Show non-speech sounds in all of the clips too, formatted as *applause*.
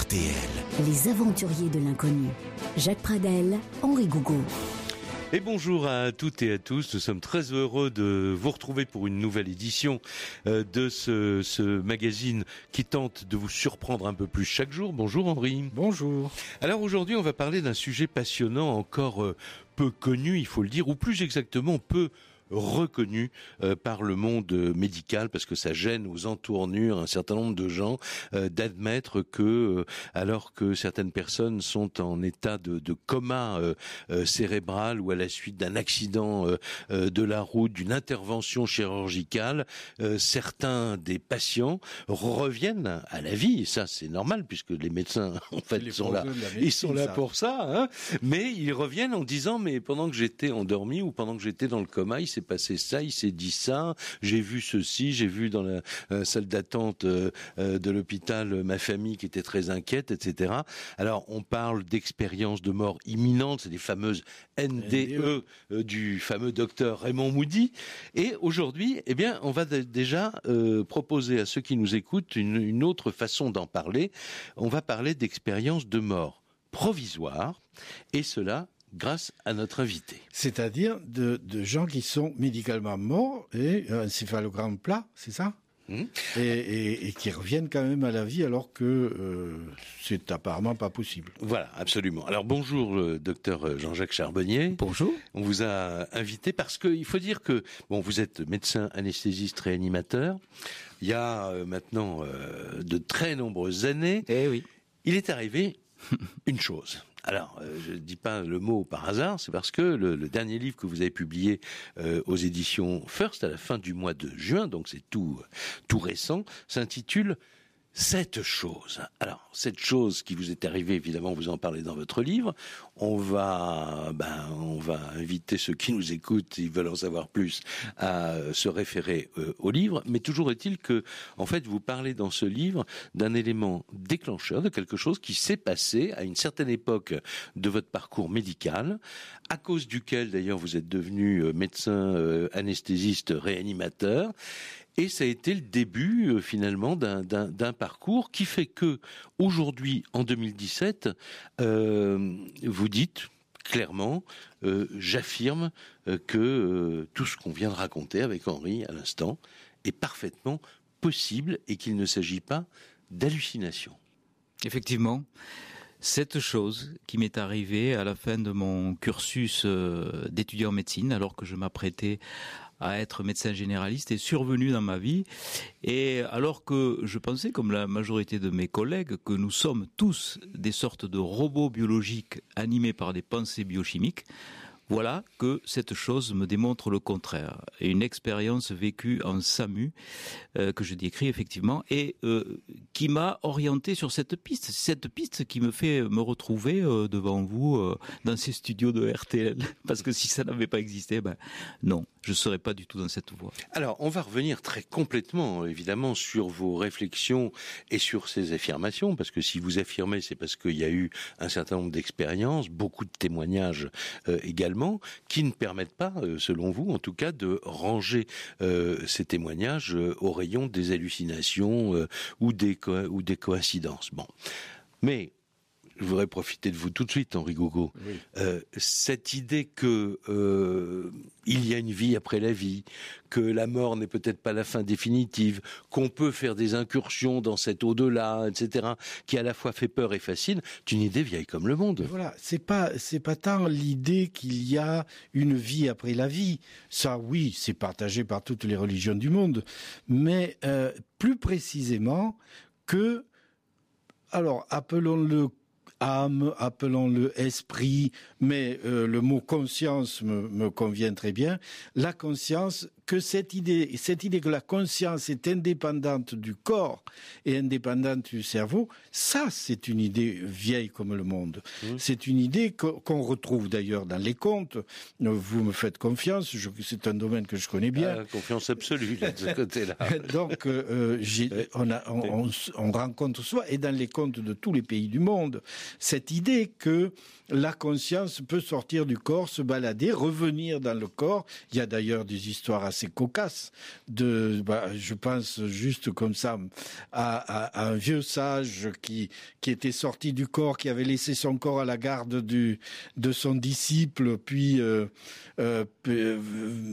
RTL. Les aventuriers de l'inconnu. Jacques Pradel, Henri Gougaud. Et bonjour à toutes et à tous. Nous sommes très heureux de vous retrouver pour une nouvelle édition euh, de ce, ce, magazine qui tente de vous surprendre un peu plus chaque jour. Bonjour Henri. Bonjour. Alors aujourd'hui, on va parler d'un sujet passionnant, encore euh, peu connu, il faut le dire, ou plus exactement peu reconnu euh, par le monde médical parce que ça gêne aux entournures un certain nombre de gens euh, d'admettre que euh, alors que certaines personnes sont en état de, de coma cérébral ou à la suite d'un accident de la route, d'une intervention chirurgicale, certains des patients reviennent à la vie. Ça, c'est normal puisque les médecins *laughs* en fait sont là, ils sont là pour ça. Hein mais ils reviennent en disant mais pendant que j'étais endormi ou pendant que j'étais dans le coma, il s'est passé ça, il s'est dit ça, j'ai vu ceci, j'ai vu dans la euh, salle d'attente euh, euh, de l'hôpital ma famille qui était très inquiète, etc. Alors on parle d'expériences de mort imminente, c'est les fameuses NDE, e. du fameux docteur Raymond Moody. Et aujourd'hui, eh bien, on va déjà proposer à ceux qui nous écoutent une, une autre façon d'en parler. On va parler d'expériences de mort provisoire, et cela grâce à notre invité. C'est-à-dire de, de, gens qui sont médicalement morts et un céphalogramme plat, c'est ça? Hmm? et, et, et, qui reviennent quand même à la vie alors que euh, c'est apparemment pas possible. Voilà, absolument. Alors bonjour, le docteur Jean-Jacques Charbonnier. Bonjour. On vous a invité parce qu'il faut dire que bon, vous êtes médecin anesthésiste réanimateur. Il y a euh, maintenant euh, de très nombreuses années. Eh oui. Il est arrivé une chose. Alors, euh, je ne dis pas le mot par hasard, c'est parce que le, dernier livre que vous avez publié euh, aux éditions First à la fin du mois de juin, donc c'est tout tout récent, s'intitule cette chose. Alors, cette chose qui vous est arrivée, évidemment, vous en parlez dans votre livre. On va, ben, on va inviter ceux qui nous écoutent, ils veulent en savoir plus, à se référer euh, au livre. Mais toujours est-il que, en fait, vous parlez dans ce livre d'un élément déclencheur, de quelque chose qui s'est passé à une certaine époque de votre parcours médical, à cause duquel, d'ailleurs, vous êtes devenu euh, médecin euh, anesthésiste réanimateur. Et ça a été le début euh, finalement d'un parcours qui fait que aujourd'hui, en 2017, euh, vous dites clairement, euh, j'affirme que tout ce qu'on vient de raconter avec Henri à l'instant est parfaitement possible et qu'il ne s'agit pas d'hallucination. Effectivement. Cette chose qui m'est arrivée à la fin de mon cursus d'étudiant en médecine, alors que je m'apprêtais à être médecin généraliste est survenu dans ma vie. Et alors que je pensais, comme la majorité de mes collègues, que nous sommes tous des sortes de robots biologiques animés par des pensées biochimiques, voilà que cette chose me démontre le contraire. Et une expérience vécue en SAMU, euh, que je décris effectivement, et euh, qui m'a orienté sur cette piste. Cette piste qui me fait me retrouver euh, devant vous dans ces studios de RTL. *laughs* Parce que si ça n'avait pas existé, ben non, je serais pas du tout dans cette voie. Alors, on va revenir très complètement, évidemment, sur vos réflexions et sur ces affirmations, parce que si vous affirmez, c'est parce qu'il y a eu un certain nombre d'expériences, beaucoup de témoignages également qui ne permettent pas, euh, selon vous, en tout cas, de ranger euh, ces témoignages euh, au rayon des hallucinations ou des ou des coïncidences. Bon, mais je voudrais profiter de vous tout de suite, Henri Gogo. Euh, cette idée que euh, il y a une vie après la vie, que la mort n'est peut-être pas la fin définitive, qu'on peut faire des incursions dans cet au-delà, etc., qui à la fois fait peur et fascine, c'est une idée vieille comme le monde. Voilà, c'est pas c'est pas tant l'idée qu'il y a une vie après la vie. Ça, oui, c'est partagé par toutes les religions du monde, mais euh, plus précisément que alors appelons-le âme, appelons-le esprit, mais euh, le mot conscience me, me, convient très bien. La conscience, que cette idée, cette idée que la conscience est indépendante du corps et indépendante du cerveau, ça c'est une idée vieille comme le monde. Mmh. C'est une idée qu'on retrouve d'ailleurs dans les contes. Vous me faites confiance, c'est un domaine que je connais bien. Ah, confiance absolue de ce côté-là. *laughs* Donc euh, on, a, on, on, on rencontre soit et dans les contes de tous les pays du monde cette idée que la conscience peut sortir du corps, se balader, revenir dans le corps. Il y a d'ailleurs des histoires assez assez cocasse. De, bah, je pense juste comme ça à, un vieux sage qui qui était sorti du corps, qui avait laissé son corps à la garde du de son disciple, puis euh, euh,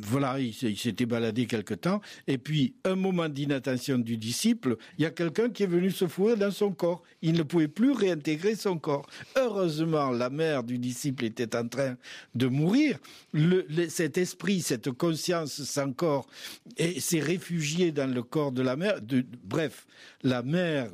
voilà, il, s'était baladé quelque temps, et puis un moment d'inattention du disciple, il y a quelqu'un qui est venu se fourrer dans son corps. Il ne pouvait plus réintégrer son corps. Heureusement, la mère du disciple était en train de mourir. Le, cet esprit, cette conscience sans corps, s'est réfugié dans le corps de la mère. De, bref, la mère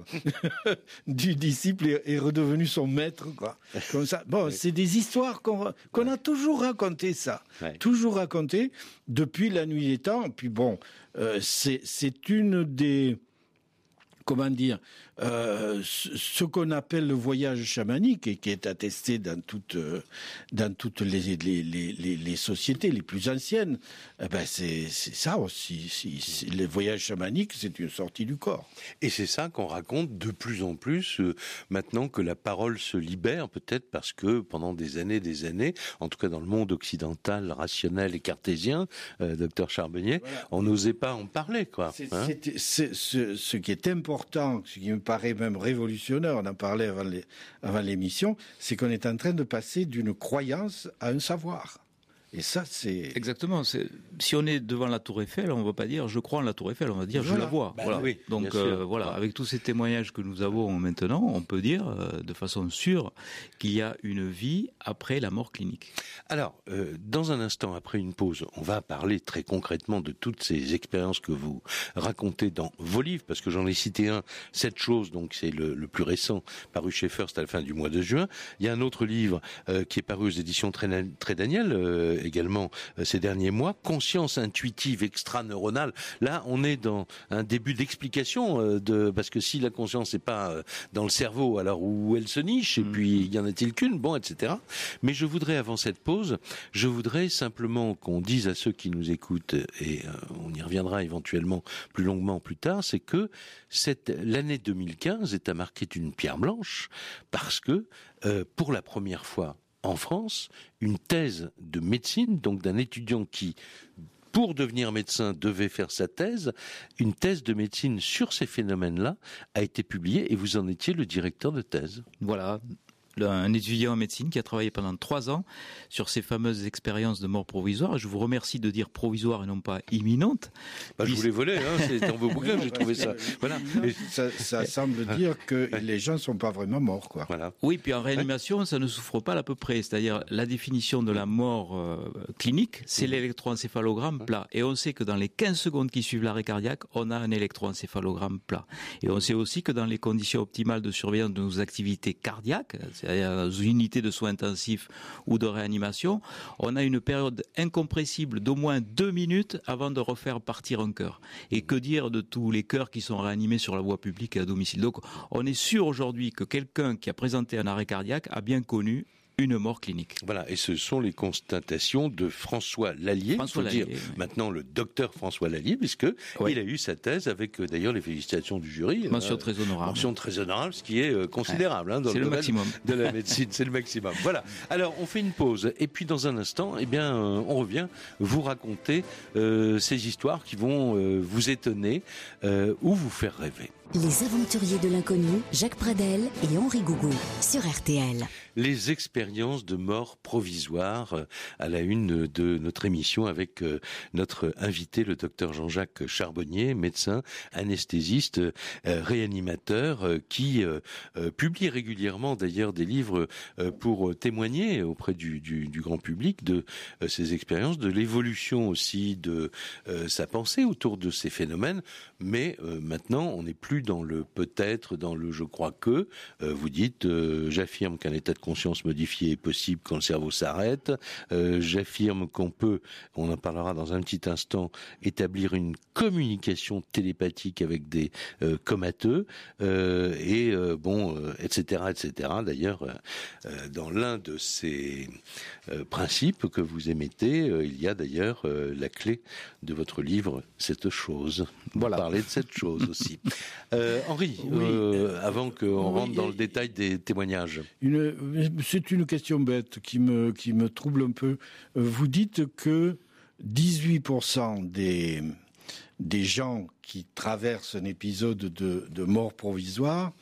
*laughs* du disciple est, redevenue son maître, quoi. Comme ça. Bon, c'est des histoires qu'on a toujours racontées, ça. Toujours racontées depuis la nuit des temps. Puis bon, euh, c'est une des comment dire, euh, ce qu'on appelle le voyage chamanique et qui est attesté dans toutes, euh, dans toutes les, les, les, les, sociétés les plus anciennes, eh ben c'est ça aussi. Si, le voyage chamanique, c'est une sortie du corps. Et c'est ça qu'on raconte de plus en plus euh, maintenant que la parole se libère, peut-être parce que pendant des années, des années, en tout cas dans le monde occidental, rationnel et cartésien, docteur Charbonnier, on n'osait pas en parler, quoi. Hein. c'est ce, ce qui est important, ce qui me paraît même révolutionnaire, on en parlait avant l'émission, c'est qu'on est en train de passer d'une croyance à un savoir. Et ça, c'est exactement. Si on est devant la Tour Eiffel, on ne va pas dire je crois en la Tour Eiffel, on va dire je la vois. Ben oui, Donc euh, voilà, avec tous ces témoignages que nous avons maintenant, on peut dire euh, de façon sûre qu'il y a une vie après la mort clinique. Alors, euh, dans un instant, après une pause, on va parler très concrètement de toutes ces expériences que vous racontez dans vos livres, parce que j'en ai cité un, cette chose, donc c'est le, le, plus récent, paru chez First à la fin du mois de juin. Il y a un autre livre qui est paru aux éditions Très, Très Daniel également euh, ces derniers mois. Conscience intuitive extra-neuronale. Là, on est dans un début d'explication euh, de parce que si la conscience n'est pas euh, dans le cerveau, alors où elle se niche et puis y en a-t-il qu'une, bon, etc. Mais je voudrais avant cette pause, je voudrais simplement qu'on dise à ceux qui nous écoutent et on y reviendra éventuellement plus longuement plus tard, c'est que cette l'année 2015 est à marquer d'une pierre blanche parce que pour la première fois en France une thèse de médecine, donc d'un étudiant qui, pour devenir médecin, devait faire sa thèse. Une thèse de médecine sur ces phénomènes-là a été publiée et vous en étiez le directeur de thèse. Voilà, un étudiant en médecine qui a travaillé pendant trois ans sur ces fameuses expériences de mort provisoire. Je vous remercie de dire provisoire et non pas imminente. Bah, je vous volé, hein, c'est dans vos bouquins j'ai *laughs* trouvé ça. Voilà. Ça, ça, semble dire que les gens ne sont pas vraiment morts. Quoi. Voilà. Oui, puis en réanimation, ça ne souffre pas à peu près. C'est-à-dire la définition de la mort euh, clinique, c'est mmh. l'électroencéphalogramme plat. Et on sait que dans les 15 secondes qui suivent l'arrêt cardiaque, on a un électroencéphalogramme plat. Et on sait aussi que dans les conditions optimales de surveillance de nos activités cardiaques, c'est-à-dire unités de soins intensifs ou de réanimation, on a une période incompressible d'au moins deux minutes avant de refaire partir un cœur. Et que dire de tous les cœurs qui sont réanimés sur la voie publique et à domicile? Donc on est sûr aujourd'hui que quelqu'un qui a présenté un arrêt cardiaque a bien connu une mort clinique. Voilà, et ce sont les constatations de François Lallier, François Lallier, dire maintenant le docteur François Lallier, puisque il a eu sa thèse avec euh, d'ailleurs les félicitations du jury. Mention euh, très honorable. Mention très honorable, ce qui est euh, considérable hein, dans le, maximum de la médecine, c'est le maximum. Voilà. Alors on fait une pause, et puis dans un instant, eh bien, on revient vous raconter ces histoires qui vont vous étonner ou vous faire rêver. Les aventuriers de l'inconnu, Jacques Pradel et Henri Gougou sur RTL. Les expériences de mort provisoire euh, à la une de notre émission avec euh, notre invité, le docteur Jean-Jacques Charbonnier, médecin, anesthésiste, euh, réanimateur, qui publie régulièrement d'ailleurs des livres pour témoigner auprès du, grand public de ses expériences, de l'évolution aussi de sa pensée autour de ces phénomènes. Mais maintenant, on n'est plus dans le peut-être, dans le je crois que. Vous dites, j'affirme qu'un état de conscience modifié est possible quand le cerveau s'arrête. Euh, j'affirme qu'on peut, on en parlera dans un petit instant, établir une communication télépathique avec des comateux et bon, etc., etc. D'ailleurs, dans l'un de ces principes que vous émettez, il y a d'ailleurs la clé de votre livre, cette chose. Voilà. Parler de cette chose aussi. *laughs* Euh, Henri, euh, avant qu'on rentre dans le détail des témoignages. C'est une question bête qui me, qui me trouble un peu. Vous dites que 18% des, des gens qui traversent un épisode de, de mort provisoire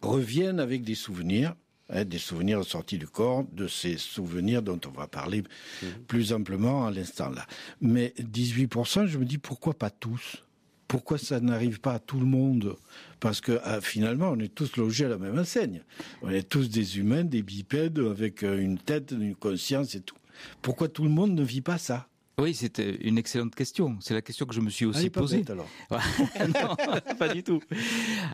reviennent avec des souvenirs Hein, des souvenirs sortis du corps, de ces souvenirs dont on va parler mhm. plus amplement à l'instant là. Mais 18%, je me dis pourquoi pas tous? Pourquoi ça n'arrive pas à tout le monde? Parce que ah, finalement, on est tous logés à la même enseigne. On est tous des humains, des bipèdes, avec euh, une tête, une conscience et tout. Pourquoi tout le monde ne vit pas ça? Oui, c'était une excellente question. C'est la question que je me suis aussi posée. alors. *laughs* non, *laughs* pas du tout.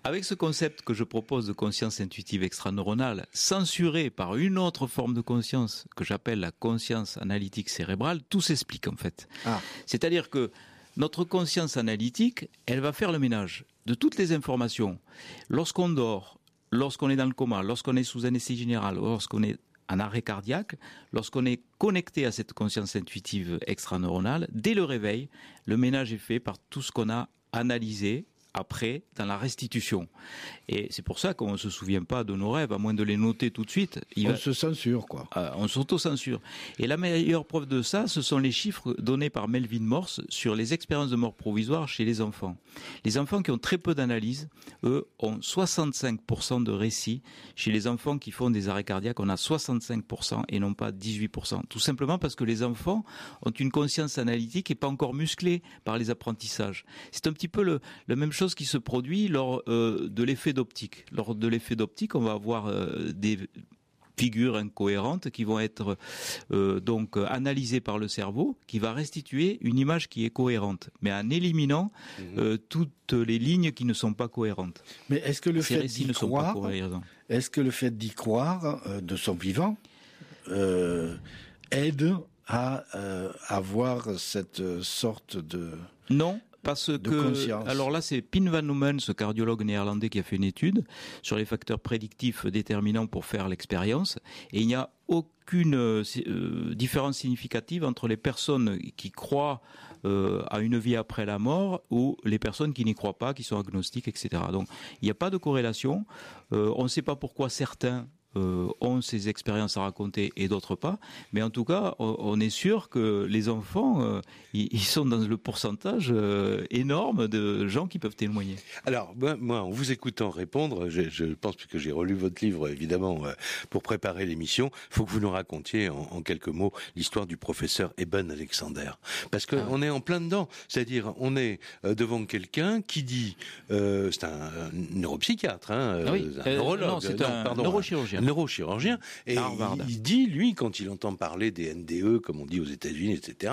Avec ce concept que je propose de conscience intuitive extraneuronale, censuré par une autre forme de conscience que j'appelle la conscience analytique cérébrale, tout s'explique en fait. Ah. C'est-à-dire que notre conscience analytique, elle va faire le ménage de toutes les informations. Lorsqu'on dort, lorsqu'on est dans le coma, lorsqu'on est sous anesthésie générale, lorsqu'on est un arrêt cardiaque, lorsqu'on est connecté à cette conscience intuitive extraneuronale, dès le réveil, le ménage est fait par tout ce qu'on a analysé, après dans la restitution. Et c'est pour ça qu'on ne se souvient pas de nos rêves, à moins de les noter tout de suite. on se censure, quoi. Euh, on s'auto-censure. Et la meilleure preuve de ça, ce sont les chiffres donnés par Melvin Morse sur les expériences de mort provisoire chez les enfants. Les enfants qui ont très peu d'analyse, eux, ont 65% de récits. Chez les enfants qui font des arrêts cardiaques, on a 65% et non pas 18%. Tout simplement parce que les enfants ont une conscience analytique et pas encore musclée par les apprentissages. C'est un petit peu le, la même chose qui se produit lors euh, de l'effet d'optique. Lors de l'effet d'optique, on va avoir euh, des figures incohérentes qui vont être euh, donc analysées par le cerveau, qui va restituer une image qui est cohérente, mais en éliminant mhm. toutes les lignes qui ne sont pas cohérentes. Mais est-ce que le fait d'y croire, est-ce que le fait d'y croire de son vivant aide à avoir cette sorte de non, parce que, alors là, c'est Pin van Noemen, ce cardiologue néerlandais, qui a fait une étude sur les facteurs prédictifs déterminants pour faire l'expérience. Et il n'y a aucune euh, différence significative entre les personnes qui croient euh, à une vie après la mort ou les personnes qui n'y croient pas, qui sont agnostiques, etc. Donc il n'y a pas de corrélation. Euh, on ne sait pas pourquoi certains euh, ont ces expériences à raconter et d'autres pas. Mais en tout cas, on, est sûr que les enfants, euh, ils, sont dans le pourcentage euh, énorme de gens qui peuvent témoigner. Alors, moi, en vous écoutant répondre, je, je pense que j'ai relu votre livre, évidemment, pour préparer l'émission, il faut que vous nous racontiez en, quelques mots l'histoire du professeur Eben Alexander. Parce qu'on ah. est en plein dedans. C'est-à-dire, on est devant quelqu'un qui dit, c'est un, neuropsychiatre, hein, ah un neurologue, non, c'est un neurochirurgien neurochirurgien, et il, dit, lui, quand il entend parler des NDE, comme on dit aux États-Unis, etc.,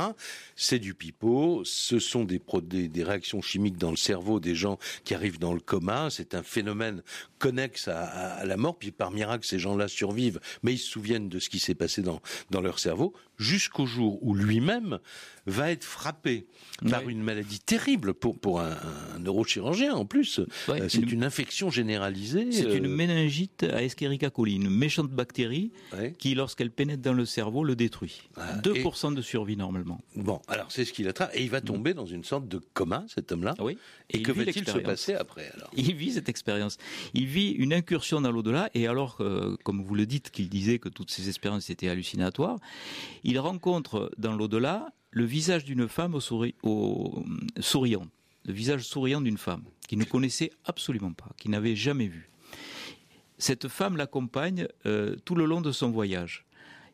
c'est du pipeau, ce sont des, des, réactions chimiques dans le cerveau des gens qui arrivent dans le coma, c'est un phénomène connexe à, la mort, puis par miracle, ces gens-là survivent, mais ils se souviennent de ce qui s'est passé dans, dans leur cerveau, jusqu'au jour où lui-même va être frappé par une maladie terrible pour, pour un, neurochirurgien en plus. Euh, c'est une... infection généralisée. C'est une euh, méningite à Escherichia coli, une méchante bactérie qui, lorsqu'elle pénètre dans le cerveau, le détruit. 2% de survie normalement. Bon, alors c'est ce qu'il attrape. Et il va tomber dans une sorte de coma, cet homme-là. Oui. Et, que va-t-il se passer après alors *laughs* Il vit cette expérience. Il vit une incursion dans l'au-delà. Et alors, euh, comme vous le dites, qu'il disait que toutes ces expériences étaient hallucinatoires, il rencontre dans l'au-delà le visage d'une femme au, souriant, le visage souriant d'une femme qu'il ne connaissait absolument pas, qu'il n'avait jamais vu. Cette femme l'accompagne euh, tout le long de son voyage.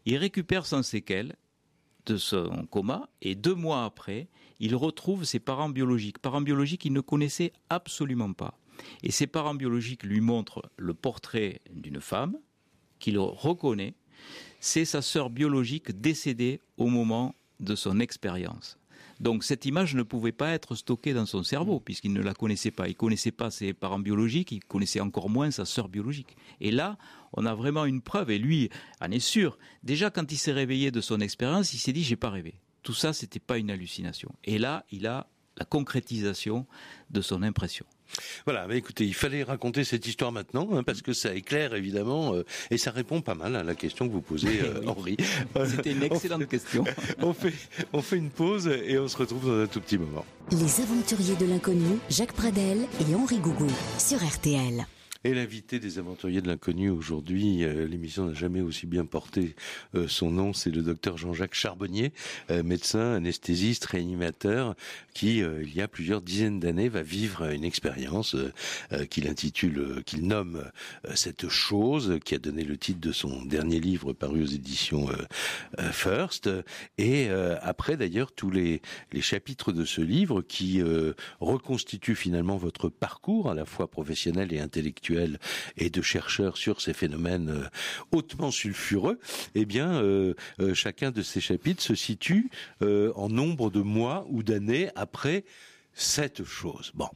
Il récupère sans séquelles de son coma et deux mois après, il retrouve ses parents biologiques, parents biologiques qu'il ne connaissait absolument pas. Et ses parents biologiques lui montrent le portrait d'une femme qu'il reconnaît. C'est sa sœur biologique décédée au moment de son expérience. Donc cette image ne pouvait pas être stockée dans son cerveau puisqu'il ne la connaissait pas. Il connaissait pas ses parents biologiques, il connaissait encore moins sa sœur biologique. Et là, on a vraiment une preuve et lui en est sûr. Déjà quand il s'est réveillé de son expérience, il s'est dit j'ai pas rêvé. Tout ça c'était pas une hallucination. Et là, il a la concrétisation de son impression. Voilà, mais écoutez, il fallait raconter cette histoire maintenant hein, parce que ça éclaire évidemment euh, et ça répond pas mal à la question que vous posez, euh, Henri. *laughs* C'était une excellente question. *laughs* on fait, on fait une pause et on se retrouve dans un tout petit moment. Les aventuriers de l'inconnu, Jacques Pradel et Henri Gougou sur RTL. Et l'invité des aventuriers de l'inconnu aujourd'hui, euh, l'émission n'a jamais aussi bien porté euh, son nom, c'est le docteur Jean-Jacques Charbonnier, euh, médecin, anesthésiste, réanimateur, qui, il y a plusieurs dizaines d'années, va vivre une expérience qu'il intitule, qu'il nomme cette chose, qui a donné le titre de son dernier livre paru aux éditions First. Et après, d'ailleurs, tous les, les chapitres de ce livre qui reconstituent finalement votre parcours, à la fois professionnel et intellectuel, et de chercheurs sur ces phénomènes euh, hautement sulfureux, eh bien, euh, euh, chacun de ces chapitres se situe en nombre de mois ou d'années après cette chose. Bon.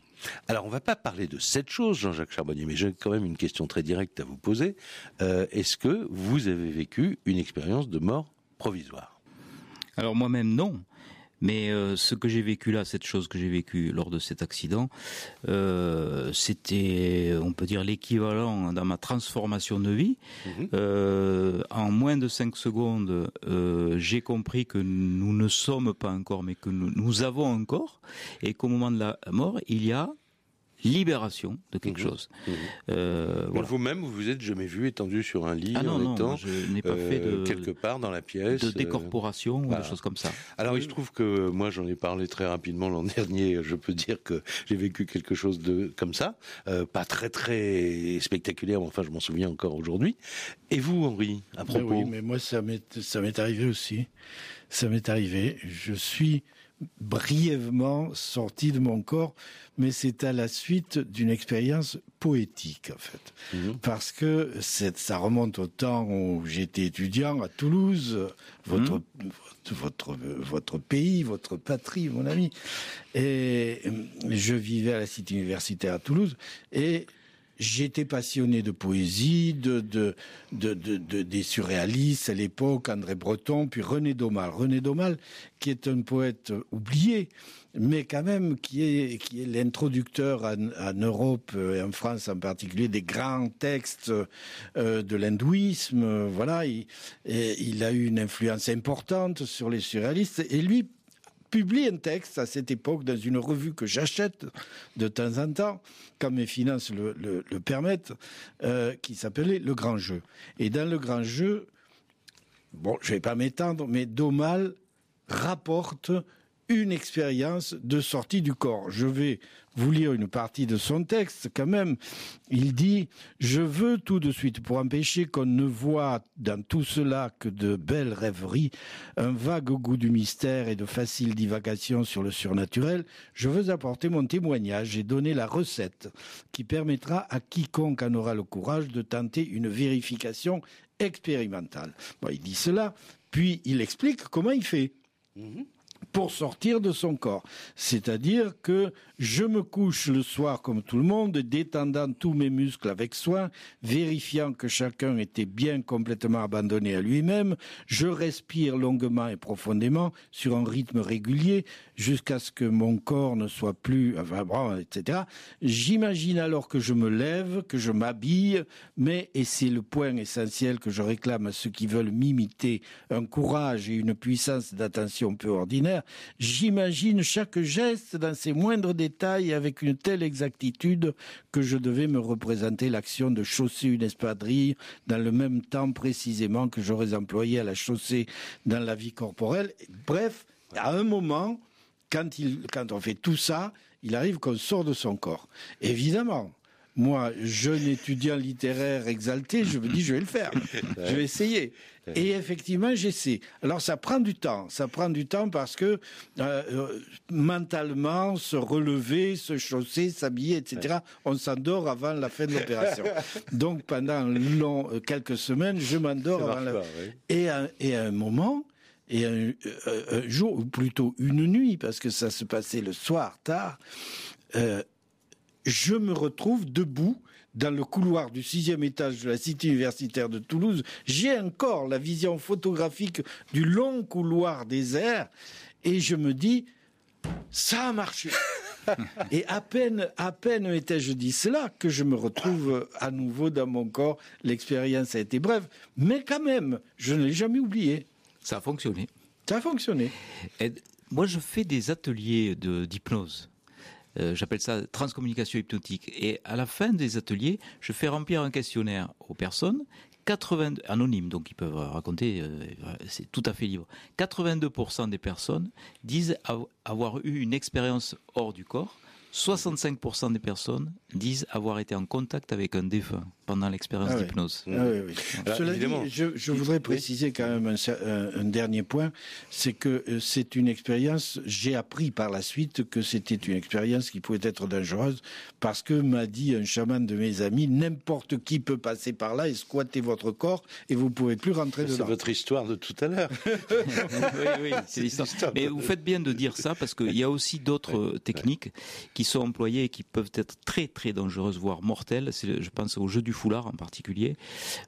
Alors, on va pas parler de cette chose, Jean-Jacques Charbonnier, mais j'ai quand même une question très directe à vous poser. Est-ce que vous avez vécu une expérience de mort provisoire? Alors moi-même, non. Mais euh, ce que j'ai vécu là, cette chose que j'ai vécue lors de cet accident, euh, c'était, on peut dire, l'équivalent dans ma transformation de vie. Mhm. Euh, en moins de 5 secondes, j'ai compris que nous ne sommes pas encore, mais que nous, nous avons encore, et qu'au moment de la mort, il y a libération de quelque mhm. chose. Mhm. Euh, Vous-même, vous vous êtes jamais vu étendu sur un lit ah non, en non, étant je n'ai pas fait de, quelque part dans la pièce de euh, décorporation ou des choses comme ça. Alors il se trouve que moi j'en ai parlé très rapidement l'an *laughs* dernier. Je peux dire que j'ai vécu quelque chose de comme ça, euh, pas très très spectaculaire, mais enfin je m'en souviens encore aujourd'hui. Et vous, Henri, à ben propos Oui, mais moi ça m'est ça m'est arrivé aussi. Ça m'est arrivé. Je suis brièvement sorti de mon corps, mais c'est à la suite d'une expérience poétique en fait, mhm. parce que ça remonte au temps où j'étais étudiant à Toulouse, votre, mhm. votre, votre pays, votre patrie, mon ami, et je vivais à la cité universitaire à Toulouse et J'étais passionné de poésie, de, de, de, de, des surréalistes à l'époque, André Breton, puis René Daumal. René Daumal, qui est un poète oublié, mais quand même qui est, l'introducteur en, Europe et en France en particulier des grands textes euh, de l'hindouisme. Voilà, il, il a eu une influence importante sur les surréalistes. Et lui, publie un texte à cette époque dans une revue que j'achète de temps en temps, quand mes finances le, permettent, euh, qui s'appelait Le Grand Jeu. Et dans Le Grand Jeu, bon, je vais pas m'étendre, mais Domal rapporte une expérience de sortie du corps. Je vais vous lire une partie de son texte quand même. Il dit Je veux tout de suite, pour empêcher qu'on ne voit dans tout cela que de belles rêveries, un vague goût du mystère et de faciles divagations sur le surnaturel, je veux apporter mon témoignage et donner la recette qui permettra à quiconque en aura le courage de tenter une vérification expérimentale. Il dit cela, puis il explique comment il fait. Mhm pour sortir de son corps. C'est-à-dire que je me couche le soir comme tout le monde, détendant tous mes muscles avec soin, vérifiant que chacun était bien complètement abandonné à lui-même, je respire longuement et profondément sur un rythme régulier jusqu'à ce que mon corps ne soit plus, enfin, etc. J'imagine alors que je me lève, que je m'habille, mais, et c'est le point essentiel que je réclame à ceux qui veulent m'imiter, un courage et une puissance d'attention peu ordinaire, J'imagine chaque geste dans ses moindres détails avec une telle exactitude que je devais me représenter l'action de chausser une espadrille dans le même temps précisément que j'aurais employé à la chausser dans la vie corporelle. Bref, à un moment, quand, il, quand on fait tout ça, il arrive qu'on sort de son corps. Évidemment, moi, jeune étudiant littéraire exalté, je me dis, je vais le faire. *laughs* je vais essayer. Et effectivement, j'essaie. Alors, ça prend du temps. Ça prend du temps parce que euh, euh, mentalement, se relever, se chausser, s'habiller, etc., on s'endort avant la fin de l'opération. *laughs* Donc, pendant long, euh, quelques semaines, je m'endors avant la... et, à, et à un moment, et un, jour, ou plutôt une nuit, parce que ça se passait le soir tard, je me retrouve debout dans le couloir du sixième étage de la cité universitaire de Toulouse. J'ai encore la vision photographique du long couloir désert et je me dis, ça a marché. *laughs* et à peine, à peine étais-je dit cela que je me retrouve à nouveau dans mon corps. L'expérience a été brève, mais quand même, je ne l'ai jamais oublié. Ça a fonctionné. Ça a fonctionné. moi, je fais des ateliers d'hypnose Euh, j'appelle ça transcommunication hypnotique. Et à la fin des ateliers, je fais remplir un questionnaire aux personnes 80 anonymes, donc ils peuvent raconter, euh, c'est tout à fait libre. 82% des personnes disent avoir eu une expérience hors du corps 65% des personnes disent avoir été en contact avec un défunt pendant l'expérience ah d'hypnose. Ah Cela dit, je, voudrais préciser quand même un, dernier point, c'est que euh, c'est une expérience, j'ai appris par la suite que c'était une expérience qui pouvait être dangereuse, parce que m'a dit un chaman de mes amis, n'importe qui peut passer par là et squatter votre corps, et vous ne pouvez plus rentrer dedans. C'est votre histoire de tout à l'heure. *laughs* oui, oui, c'est l'histoire. Mais vous faites bien de dire ça, parce qu'il y a aussi d'autres techniques qui qui sont employées et qui peuvent être très très dangereuses, voire mortelles. Je pense au jeu du foulard en particulier.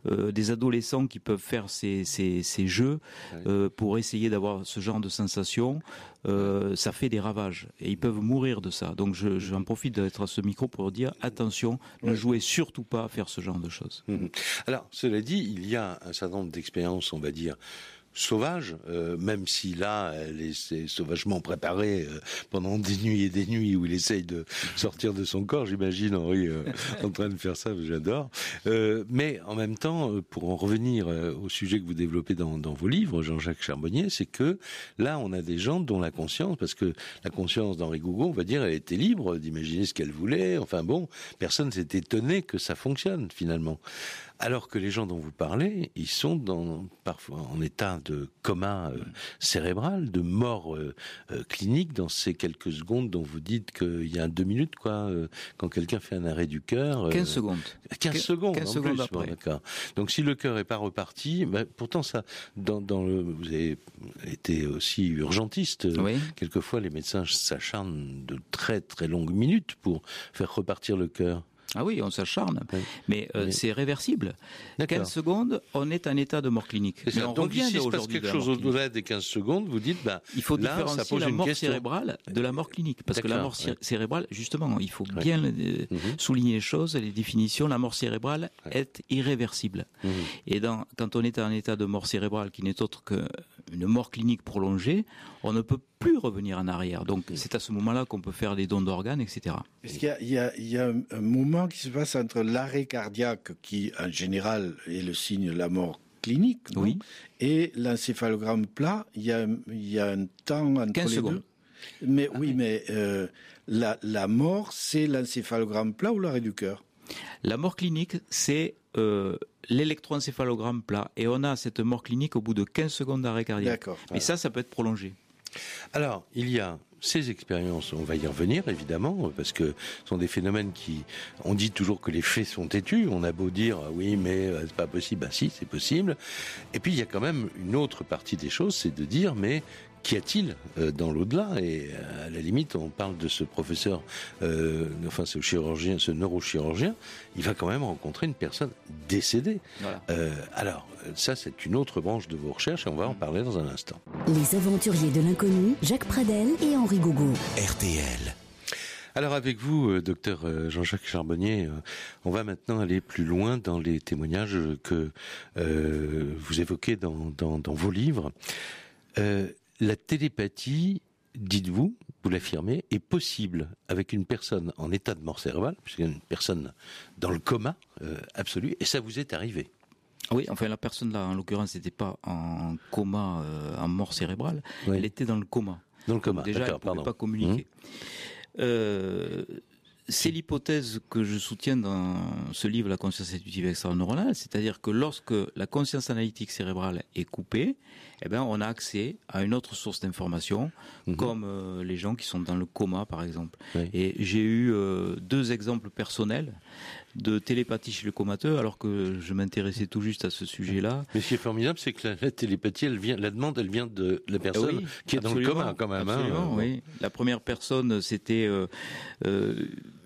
Euh, des adolescents qui peuvent faire ces, ces, ces jeux euh, pour essayer d'avoir ce genre de sensation, euh, ça fait des ravages et ils peuvent mourir de ça. Donc j'en je, profite d'être à ce micro pour dire attention, ne jouez surtout pas à faire ce genre de choses. Mmh. Alors, cela dit, il y a un certain nombre d'expériences, on va dire, sauvage, euh, même si là, elle est, sauvagement préparée euh, pendant des nuits et des nuits où il essaye de sortir de son corps. J'imagine Henri euh, *laughs* en train de faire ça, j'adore. mais en même temps, pour en revenir au sujet que vous développez dans, dans vos livres, Jean-Jacques Charbonnier, c'est que là, on a des gens dont la conscience, parce que la conscience d'Henri Gougon, on va dire, elle était libre d'imaginer ce qu'elle voulait. Enfin bon, personne s'est étonné que ça fonctionne finalement. Alors que les gens dont vous parlez, ils sont dans, parfois en état de coma euh, cérébral, de mort euh, euh, clinique dans ces quelques secondes dont vous dites qu'il y a deux minutes, quoi, quand quelqu'un fait un arrêt du cœur. 15 secondes. 15 secondes. 15 secondes après. d'accord. Donc si le cœur est pas reparti, bah, pourtant ça, dans, dans, le, vous avez été aussi urgentiste. Oui. Quelquefois, les médecins s'acharnent de très très longues minutes pour faire repartir le cœur. Ah oui, on s'acharne. Euh, mais, c'est réversible. 15 secondes, on est en état de mort clinique. Mais on Donc ici, il se passe quelque chose au-delà des 15 secondes, vous dites, bah, il faut là, différencier la mort cérébrale de la mort clinique. Parce que la mort cérébrale, justement, il faut bien euh, mhm. souligner les choses, les définitions. La mort cérébrale est irréversible. Mhm. Et dans, quand on est en état de mort cérébrale qui n'est autre qu'une mort clinique prolongée, on ne peut plus revenir en arrière. Donc c'est à ce moment-là qu'on peut faire des dons d'organes, etc. Parce qu'il y, y, a un moment qui se passe entre l'arrêt cardiaque, qui en général est le signe de la mort clinique, oui. et l'encéphalogramme plat. Il y a, il y a un temps entre 15 les secondes. deux. Mais ah oui, mais euh, la, la, mort, c'est l'encéphalogramme plat ou l'arrêt du cœur? La mort clinique, c'est euh, l'électroencéphalogramme plat. Et on a cette mort clinique au bout de 15 secondes d'arrêt cardiaque. D'accord. Mais ça, ça peut être prolongé. Alors, il y a ces expériences, on va y revenir évidemment, parce que ce sont des phénomènes qui, on dit toujours que les faits sont têtus, on a beau dire ah oui mais euh, c'est pas possible, bah si c'est possible, et puis il y a quand même une autre partie des choses, c'est de dire mais qu'y a-t-il euh, dans l'au-delà? Et euh, à la limite, on parle de ce professeur, euh, enfin ce chirurgien, ce neurochirurgien, il va quand même rencontrer une personne décédée. alors, ça, c'est une autre branche de vos recherches et on va en parler dans un instant. Les aventuriers de l'inconnu, Jacques Pradel et Henri Gougo. RTL. Alors avec vous, docteur Jean-Jacques Charbonnier, on va maintenant aller plus loin dans les témoignages que vous évoquez dans, dans, dans vos livres. Euh, la télépathie, dites-vous, vous l'affirmez, est possible avec une personne en état de mort cérébrale, une personne dans le coma euh, absolu, et ça vous est arrivé. Oui, enfin la personne là, en l'occurrence, n'était pas en coma, euh, en mort cérébrale, elle était dans le coma. Dans le coma, déjà, elle ne pouvait pas communiquer. Mmh. Euh, c'est l'hypothèse que je soutiens dans ce livre, La conscience intuitive extra-neuronale, c'est-à-dire que lorsque la conscience analytique cérébrale est coupée, eh ben, on a accès à une autre source d'information, mhm. comme euh, les gens qui sont dans le coma, par exemple. Et j'ai eu euh, deux exemples personnels de télépathie chez le comateux, alors que je m'intéressais tout juste à ce sujet-là. Mais ce qui est formidable, c'est que la, télépathie, elle vient, la demande, elle vient de la personne qui est dans le coma, quand même. Hein. Absolument, oui. La première personne, c'était euh,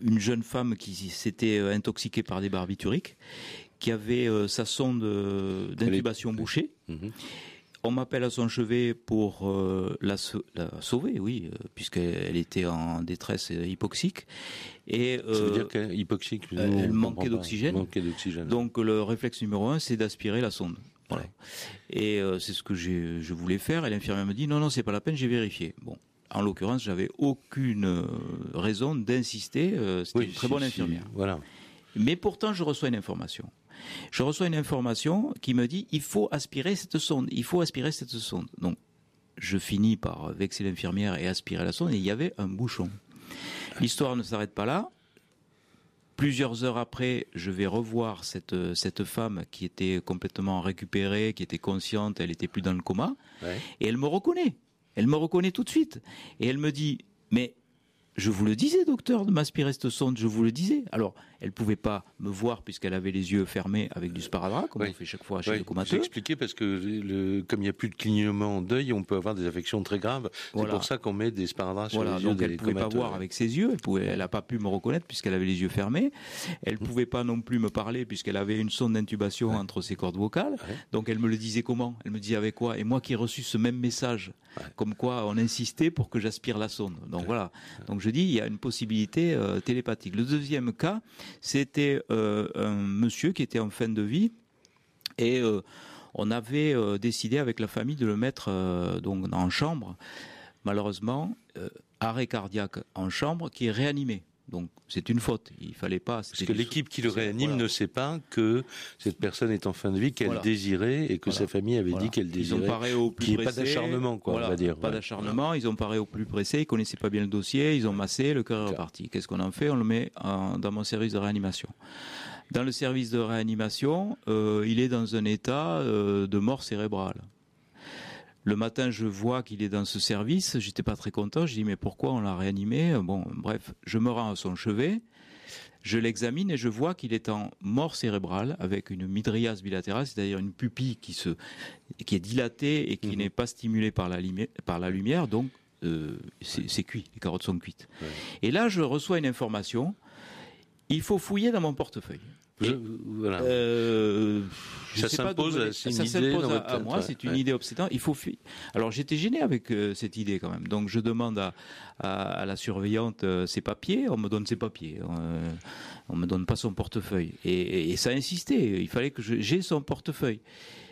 une jeune femme qui s'était intoxiquée par des barbituriques, qui avait sa sonde d'intubation bouchée. Mhm on m'appelle à son chevet pour euh, la, sauver, oui, euh, puisqu'elle était en détresse hypoxique. Et, Ça veut dire euh, qu'elle hypoxique Elle manquait d'oxygène. Donc le réflexe numéro un, c'est d'aspirer la sonde. Et c'est ce que je voulais faire. Et l'infirmière me dit non, non, c'est pas la peine, j'ai vérifié. Bon, en l'occurrence, j'avais aucune raison d'insister. C'était une très bonne infirmière. voilà. Mais pourtant, je reçois une information. Je reçois une information qui me dit il faut aspirer cette sonde, il faut aspirer cette sonde. Donc, je finis par vexer l'infirmière et aspirer la sonde et il y avait un bouchon. L'histoire ne s'arrête pas là. Plusieurs heures après, je vais revoir cette, cette femme qui était complètement récupérée, qui était consciente, elle était plus dans le coma, et elle me reconnaît. Elle me reconnaît tout de suite. Et elle me dit, mais je vous le disais, docteur, de m'aspirer cette sonde, je vous le disais. Alors, elle pouvait pas me voir puisqu'elle avait les yeux fermés avec du sparadrap, comme on fait chaque fois chez le comateux. J'ai expliqué parce que le, comme il n'y a plus de clignement d'œil, on peut avoir des affections très graves. C'est pour ça qu'on met des sparadraps sur les yeux donc elle ne pouvait pas voir avec ses yeux, elle pouvait, elle n'a pas pu me reconnaître puisqu'elle avait les yeux fermés. Elle ne mmh. pouvait pas non plus me parler puisqu'elle avait une sonde d'intubation entre ses cordes vocales. Donc elle me le disait comment? Elle me disait avec quoi? Et moi qui ai reçu ce même message, comme quoi on insistait pour que j'aspire la sonde. Donc voilà. Donc je dis, il y a une possibilité euh, télépathique. Le deuxième cas, c'était euh, un monsieur qui était en fin de vie et euh, on avait décidé avec la famille de le mettre donc en chambre. Malheureusement, arrêt cardiaque en chambre qui est réanimé. Donc c'est une faute. Il fallait pas. Parce que l'équipe qui le réanime ne sait pas que cette personne est en fin de vie, qu'elle désirait et que sa famille avait dit qu'elle désirait. Ils ont paré au plus pressé. Pas d'acharnement, quoi, on va dire. Pas d'acharnement. Ils ont paré au plus pressé. Ils connaissaient pas bien le dossier. Ils ont massé. Le cœur est reparti. Qu'est-ce qu'on en fait? On le met dans mon service de réanimation. Dans le service de réanimation, euh, il est dans un état euh, de mort cérébrale. Le matin, je vois qu'il est dans ce service. J'étais pas très content. Je dis mais pourquoi on l'a réanimé? Bon, bref, je me rends à son chevet. Je l'examine et je vois qu'il est en mort cérébrale avec une midriase bilatérale, c'est-à-dire une pupille qui se, qui est dilatée et qui mhm. n'est pas stimulée par la, par la lumière. Donc, euh, c'est cuit. Les carottes sont cuites. Et là, je reçois une information. Il faut fouiller dans mon portefeuille. Euh, ça s'impose, ça s'impose à, moi, c'est une idée obsédante. Il faut. Alors j'étais gêné avec euh, cette idée quand même. Donc je demande à, à, la surveillante euh, ses papiers. On me donne ses papiers. On, me donne pas son portefeuille. Et, et ça a insisté. Il fallait que j'ai son portefeuille.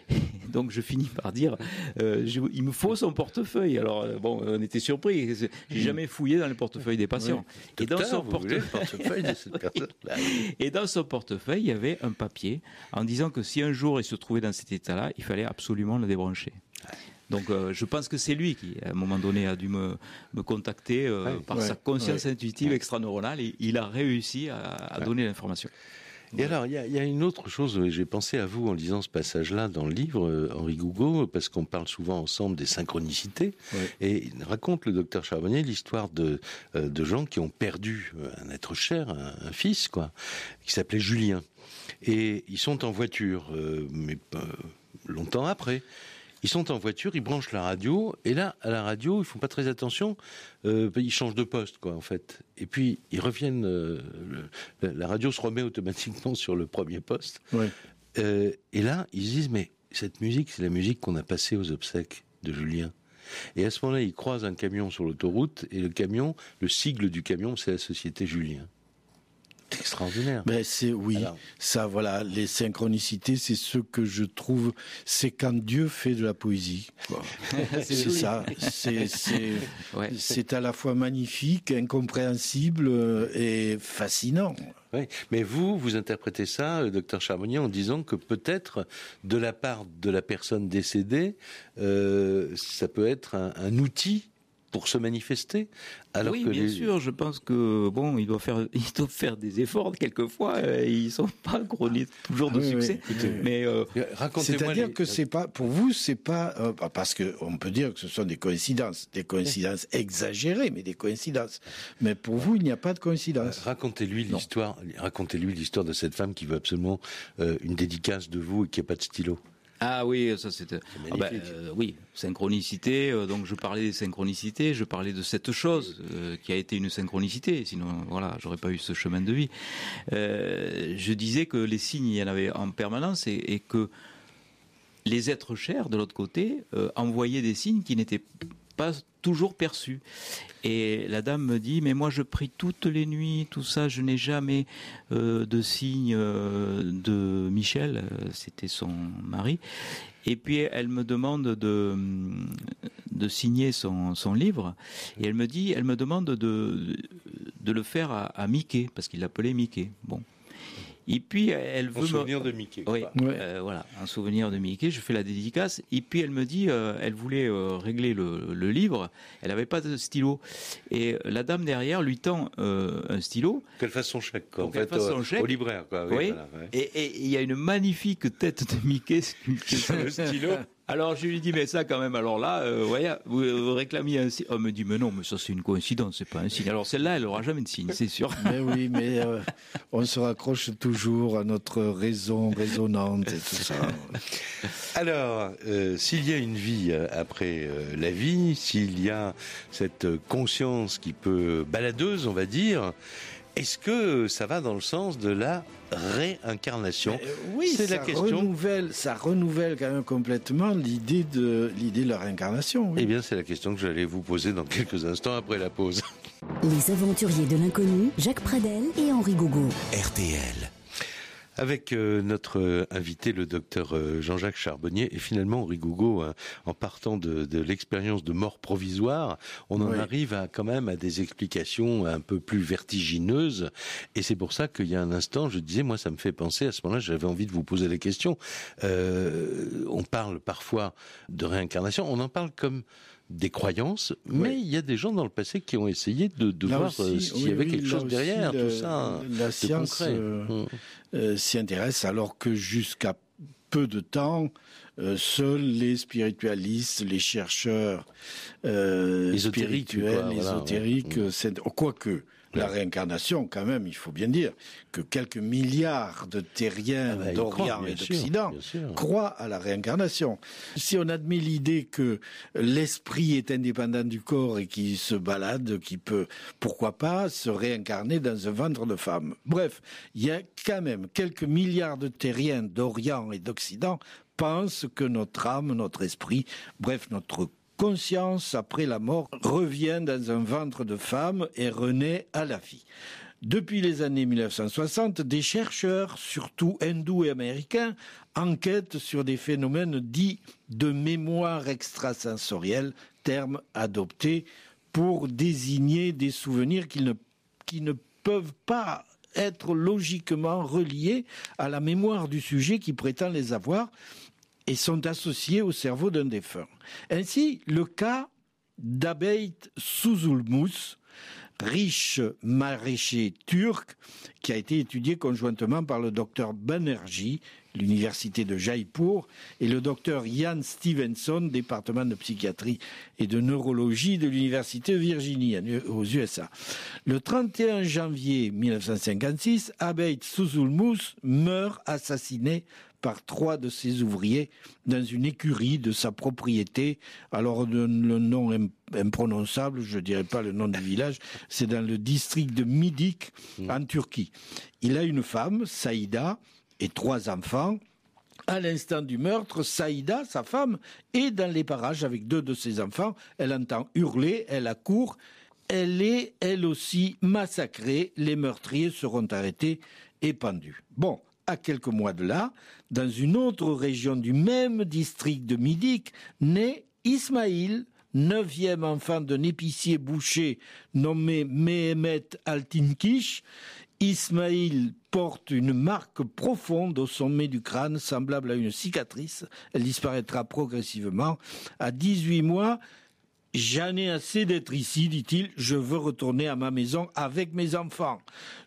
*laughs* Donc je finis par dire, euh, il me faut son portefeuille. Alors euh, bon, on était surpris. J'ai jamais fouillé dans le portefeuille des patients. Et dans son portefeuille, *laughs* et dans son portefeuille, il y avait un papier en disant que si un jour il se trouvait dans cet état-là, il fallait absolument le débrancher. Donc euh, je pense que c'est lui qui, à un moment donné, a dû me, me contacter par sa conscience intuitive extraneuronale et il a réussi à, à donner l'information. Et alors, il y, a, une autre chose, j'ai pensé à vous en lisant ce passage-là dans le livre, euh, Henri Gougo, parce qu'on parle souvent ensemble des synchronicités, et il raconte le docteur Charbonnier l'histoire de, euh, de gens qui ont perdu euh, un être cher, un, fils, quoi, qui s'appelait Julien. Et ils sont en voiture, mais longtemps après. Ils sont en voiture, ils branchent la radio, et là, à la radio, ils font pas très attention, euh, ils changent de poste, quoi, en fait. Et puis, ils reviennent, euh, la radio se remet automatiquement *laughs* sur le premier poste. Euh, et là, ils se disent, mais cette musique, c'est la musique qu'on a passée aux obsèques de Julien. Et à ce moment-là, ils croisent un camion sur l'autoroute, et le camion, le sigle du camion, c'est la société Julien extraordinaire. Ben c'est oui, ça voilà, les synchronicités, c'est ce que je trouve, c'est quand Dieu fait de la poésie. *laughs* c'est ça, c'est *laughs* c'est à la fois magnifique, incompréhensible euh, et fascinant. Oui. Mais vous, vous interprétez ça, euh, docteur Charbonnier, en disant que peut-être de la part de la personne décédée, euh, ça peut être un, un outil pour se manifester. Alors oui, bien sûr. Je pense que bon, ils doivent faire, *laughs* ils doivent faire des efforts quelquefois. Euh, ils sont *laughs* pas couronnés toujours de succès. mais euh, c'est-à-dire que c'est pas pour vous, c'est pas euh, parce que on peut dire que ce sont des coïncidences, des coïncidences exagérées, mais des coïncidences. Mais pour vous, il n'y a pas de coïncidence. Racontez-lui l'histoire. Racontez-lui l'histoire de cette femme qui veut absolument une dédicace de vous et qui n'a pas de stylo. Ah oui, ça c'était. Ah bah, euh, oui, synchronicité. Euh, donc je parlais des synchronicités, je parlais de cette chose euh, qui a été une synchronicité. Sinon, voilà, j'aurais pas eu ce chemin de vie. je disais que les signes, il y en avait en permanence et, et que les êtres chers de l'autre côté envoyaient des signes qui n'étaient pas toujours perçu. Et la dame me dit, mais moi je prie toutes les nuits, tout ça, je n'ai jamais euh, de signe euh, de Michel, euh, c'était son mari. Et puis elle me demande de, de signer son, son, livre et elle me dit, elle me demande de, de le faire à, à Mickey parce qu'il l'appelait Mickey. Bon. Et puis elle veut un souvenir de Mickey. Oui, euh, voilà, un souvenir de Mickey. Je fais la dédicace. Et puis elle me dit, euh, elle voulait euh, régler le, le, livre. Elle n'avait pas de stylo. Et la dame derrière lui tend un stylo. Qu'elle fasse son chèque, quoi. En fait, au, chèque. au libraire, quoi. Oui. Voilà, ouais. Et il y a une magnifique tête de Mickey *laughs* sur le stylo. Alors je lui dis mais ça quand même alors là euh, voyez, vous, vous, réclamiez un signe. Oh me dit mais non mais ça c'est une coïncidence c'est pas un signe. Alors celle-là elle aura jamais de signe c'est sûr. Mais oui mais euh, on se raccroche toujours à notre raison résonante et tout ça. Alors euh, s'il y a une vie euh, après euh, la vie, s'il y a cette conscience qui peut baladeuse on va dire, est-ce que ça va dans le sens de la réincarnation Mais Oui, c'est la question. Renouvelle, ça renouvelle quand même complètement l'idée de l'idée de la réincarnation. Oui. Eh bien, c'est la question que j'allais vous poser dans quelques instants après la pause. Les aventuriers de l'inconnu, Jacques Pradel et Henri Gougo. RTL. Avec euh, notre invité, le docteur euh, Jean-Jacques Charbonnier, et finalement Henri Gougo, hein, en partant de, de l'expérience de mort provisoire, on en oui. arrive à, quand même à des explications un peu plus vertigineuses. Et c'est pour ça qu'il y a un instant, je disais, moi, ça me fait penser, à ce moment-là, j'avais envie de vous poser la question. Euh, on parle parfois de réincarnation, on en parle comme des croyances, mais oui. il y a des gens dans le passé qui ont essayé de, de voir euh, s'il oui, y avait quelque chose derrière le, tout ça. La science euh, mmh. euh, s'y intéresse alors que jusqu'à peu de temps, euh, seuls les spiritualistes, les chercheurs euh, spirituels, quoi, ésotériques, ouais. quoique la réincarnation, quand même, il faut bien dire que quelques milliards de terriens ah ben, d'Orient et d'Occident croient à la réincarnation. Si on admet l'idée que l'esprit est indépendant du corps et qui se balade, qui peut, pourquoi pas, se réincarner dans un ventre de femme? Bref, il y a quand même quelques milliards de terriens d'Orient et d'Occident pensent que notre âme, notre esprit, bref, notre conscience après la mort revient dans un ventre de femme et renaît à la vie. Depuis les années 1960, des chercheurs, surtout hindous et américains, enquêtent sur des phénomènes dits de mémoire extrasensorielle, terme adopté pour désigner des souvenirs qui ne, qui ne peuvent pas être logiquement reliés à la mémoire du sujet qui prétend les avoir et sont associés au cerveau d'un défunt. Ainsi, le cas d'Abeit Suzulmus, riche maraîcher turc, qui a été étudié conjointement par le docteur Banerjee, l'université de Jaipur, et le docteur Ian Stevenson, département de psychiatrie et de neurologie de l'université de Virginie aux USA. Le 31 janvier 1956, Abeit Suzulmus meurt assassiné par trois de ses ouvriers dans une écurie de sa propriété. Alors le, le nom imprononçable, je ne dirais pas le nom du village, c'est dans le district de Midik en Turquie. Il a une femme, Saïda, et trois enfants. À l'instant du meurtre, Saïda, sa femme, est dans les parages avec deux de ses enfants. Elle entend hurler, elle accourt. Elle est, elle aussi, massacrée. Les meurtriers seront arrêtés et pendus. Bon, à quelques mois de là, dans une autre région du même district de Midik, naît Ismaïl, neuvième enfant d'un épicier boucher nommé Mehemet Altinkish. Ismaïl porte une marque profonde au sommet du crâne, semblable à une cicatrice. Elle disparaîtra progressivement. À 18 mois, J'en ai assez d'être ici, dit-il, je veux retourner à ma maison avec mes enfants.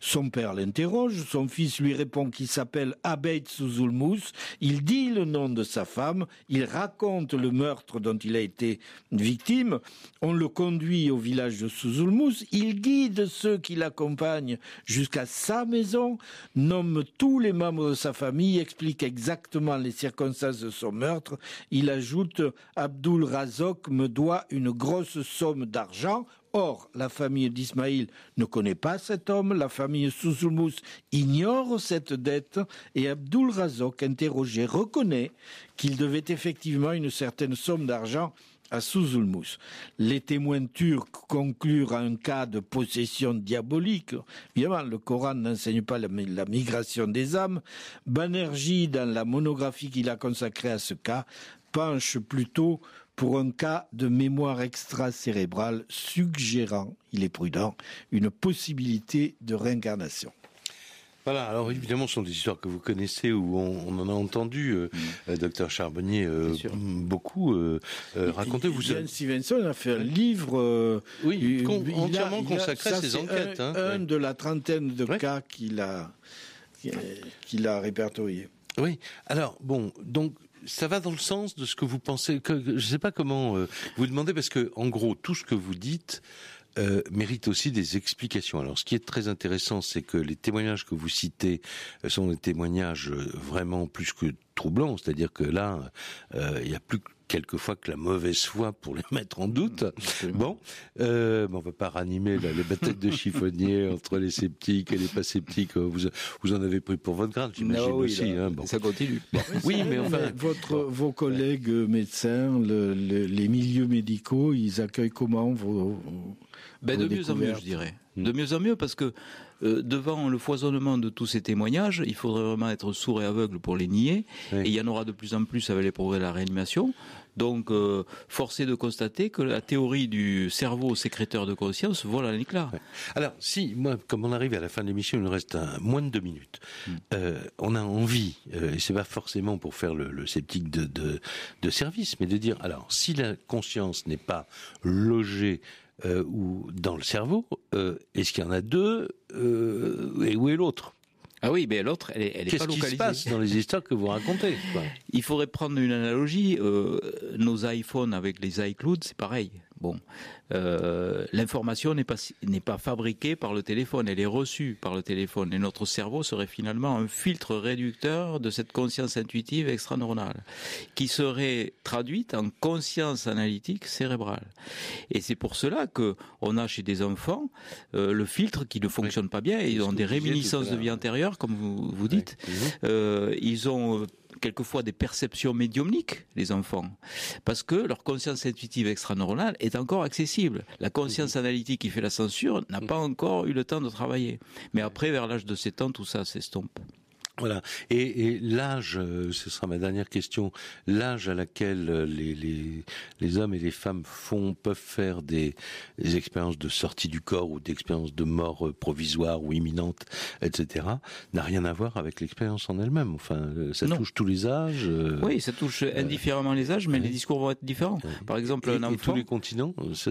Son père l'interroge, son fils lui répond qu'il s'appelle Abeit Suzulmus, il dit le nom de sa femme, il raconte le meurtre dont il a été victime, on le conduit au village de Suzulmus, il guide ceux qui l'accompagnent jusqu'à sa maison, nomme tous les membres de sa famille, explique exactement les circonstances de son meurtre, il ajoute Abdul Razok me doit une grosse somme d'argent. Or, la famille d'Ismaïl ne connaît pas cet homme, la famille Souzulmous ignore cette dette, et Abdul Razok, interrogé, reconnaît qu'il devait effectivement une certaine somme d'argent à Souzulmous. Les témoins turcs conclurent à un cas de possession diabolique. Évidemment, le Coran n'enseigne pas la, la, migration des âmes. Banerjee, dans la monographie qu'il a consacrée à ce cas, penche plutôt pour un cas de mémoire extracérébrale suggérant, il est prudent, une possibilité de réincarnation. Voilà, alors évidemment, ce sont des histoires que vous connaissez ou on, en a entendu, euh, mm. euh, docteur Charbonnier, euh, beaucoup raconter. Vous Ian Stevenson a fait un livre oui, entièrement consacré à ses enquêtes. Un, hein, de la trentaine de cas qu'il a, qu'il a répertorié. Oui, alors bon, donc ça va dans le sens de ce que vous pensez. Que, je ne sais pas comment vous demandez parce que en gros tout ce que vous dites euh, mérite aussi des explications. Alors, ce qui est très intéressant, c'est que les témoignages que vous citez euh, sont des témoignages euh, vraiment plus que troublants. C'est-à-dire que là, il n'y a plus quelquefois que la mauvaise foi pour les *laughs* mettre en doute. Bon, euh, on va pas ranimer les batailles de chiffonnier *laughs* entre les sceptiques et les pas sceptiques. Vous, vous en avez pris pour votre grade, j'imagine aussi. Hein, bon. Ça continue. Oui, mais enfin, votre, vos collègues médecins, les milieux médicaux, ils accueillent comment vos, ben, de mieux en mieux, je dirais. Hmm. De mieux en mieux, parce que euh, devant le foisonnement de tous ces témoignages, il faudrait vraiment être sourd et aveugle pour les nier. Et il y en aura de plus en plus avec les progrès de la réanimation. Donc, euh, forcé de constater que la théorie du cerveau sécréteur de conscience vole à l'éclat. Alors, si, moi, comme on arrive à la fin de l'émission, il nous reste moins de deux minutes. Hmm. Euh, on a envie, euh, et c'est pas forcément pour faire le, sceptique de, de, de, service, mais de dire, alors, si la conscience n'est pas logée euh, ou dans le cerveau, est-ce qu'il y en a deux, et où est l'autre? Ah oui, mais l'autre, elle, elle est pas localisée. Qu'est-ce qui se passe dans les histoires que vous racontez Il faudrait prendre une analogie. Euh, nos iPhones avec les iCloud, c'est pareil. Bon, euh, l'information n'est pas n'est pas fabriquée par le téléphone, elle est reçue par le téléphone. Et notre cerveau serait finalement un filtre réducteur de cette conscience intuitive extraneuronale, qui serait traduite en conscience analytique cérébrale. Et c'est pour cela que on a chez des enfants euh, le filtre qui ne fonctionne pas bien. Ils ont des réminiscences de vie antérieure, comme vous vous dites. Euh, ils ont quelquefois des perceptions médiumniques, les enfants, parce que leur conscience intuitive extraneuronale est encore accessible. La conscience mhm. analytique qui fait la censure n'a pas encore eu le temps de travailler. Mais après, vers l'âge de 7 ans, tout ça s'estompe. Voilà. Et, l'âge, euh, ce sera ma dernière question, l'âge à laquelle euh, les, les, les, hommes et les femmes font, peuvent faire des, des expériences de sortie du corps ou d'expériences de mort euh, provisoire ou imminente, etc., n'a rien à voir avec l'expérience en elle-même. Enfin, ça touche tous les âges. oui, ça touche indifféremment les âges, mais les discours vont être différents. Par exemple, un enfant... Et tous les continents, c'est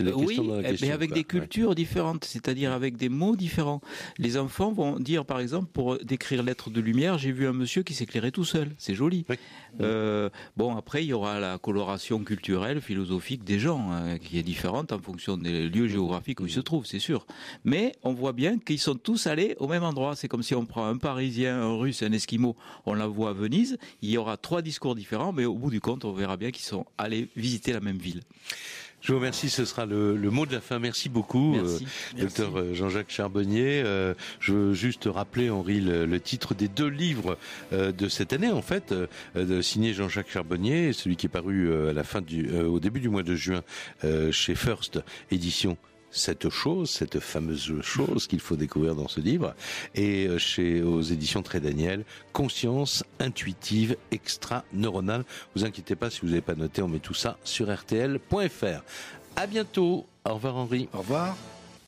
la question oui, dans la question. mais avec des cultures différentes, c'est-à-dire avec des mots différents. Les enfants vont dire, par exemple, pour décrire l'être de lumière, j'ai vu un monsieur qui s'éclairait tout seul. C'est joli. Euh, bon, après, il y aura la coloration culturelle, philosophique des gens, hein, qui est différente en fonction des lieux géographiques où ils se trouvent, c'est sûr. Mais on voit bien qu'ils sont tous allés au même endroit. C'est comme si on prend un Parisien, un Russe, un Esquimau, on la voit à Venise. Il y aura trois discours différents, mais au bout du compte, on verra bien qu'ils sont allés visiter la même ville. Je vous remercie, ce sera le, mot de la fin. Merci beaucoup, euh, docteur euh, Jean-Jacques Charbonnier. Euh, je veux juste rappeler, Henri, le, titre des deux livres de cette année, en fait, de signé Jean-Jacques Charbonnier, celui qui est paru à la fin du, au début du mois de juin chez First Édition cette chose, cette fameuse chose qu'il faut découvrir dans ce livre, et euh, chez aux éditions Très Daniel, conscience intuitive extra-neuronale. Vous inquiétez pas si vous n'avez pas noté, on met tout ça sur rtl.fr. À bientôt. Au revoir Henri. Au revoir.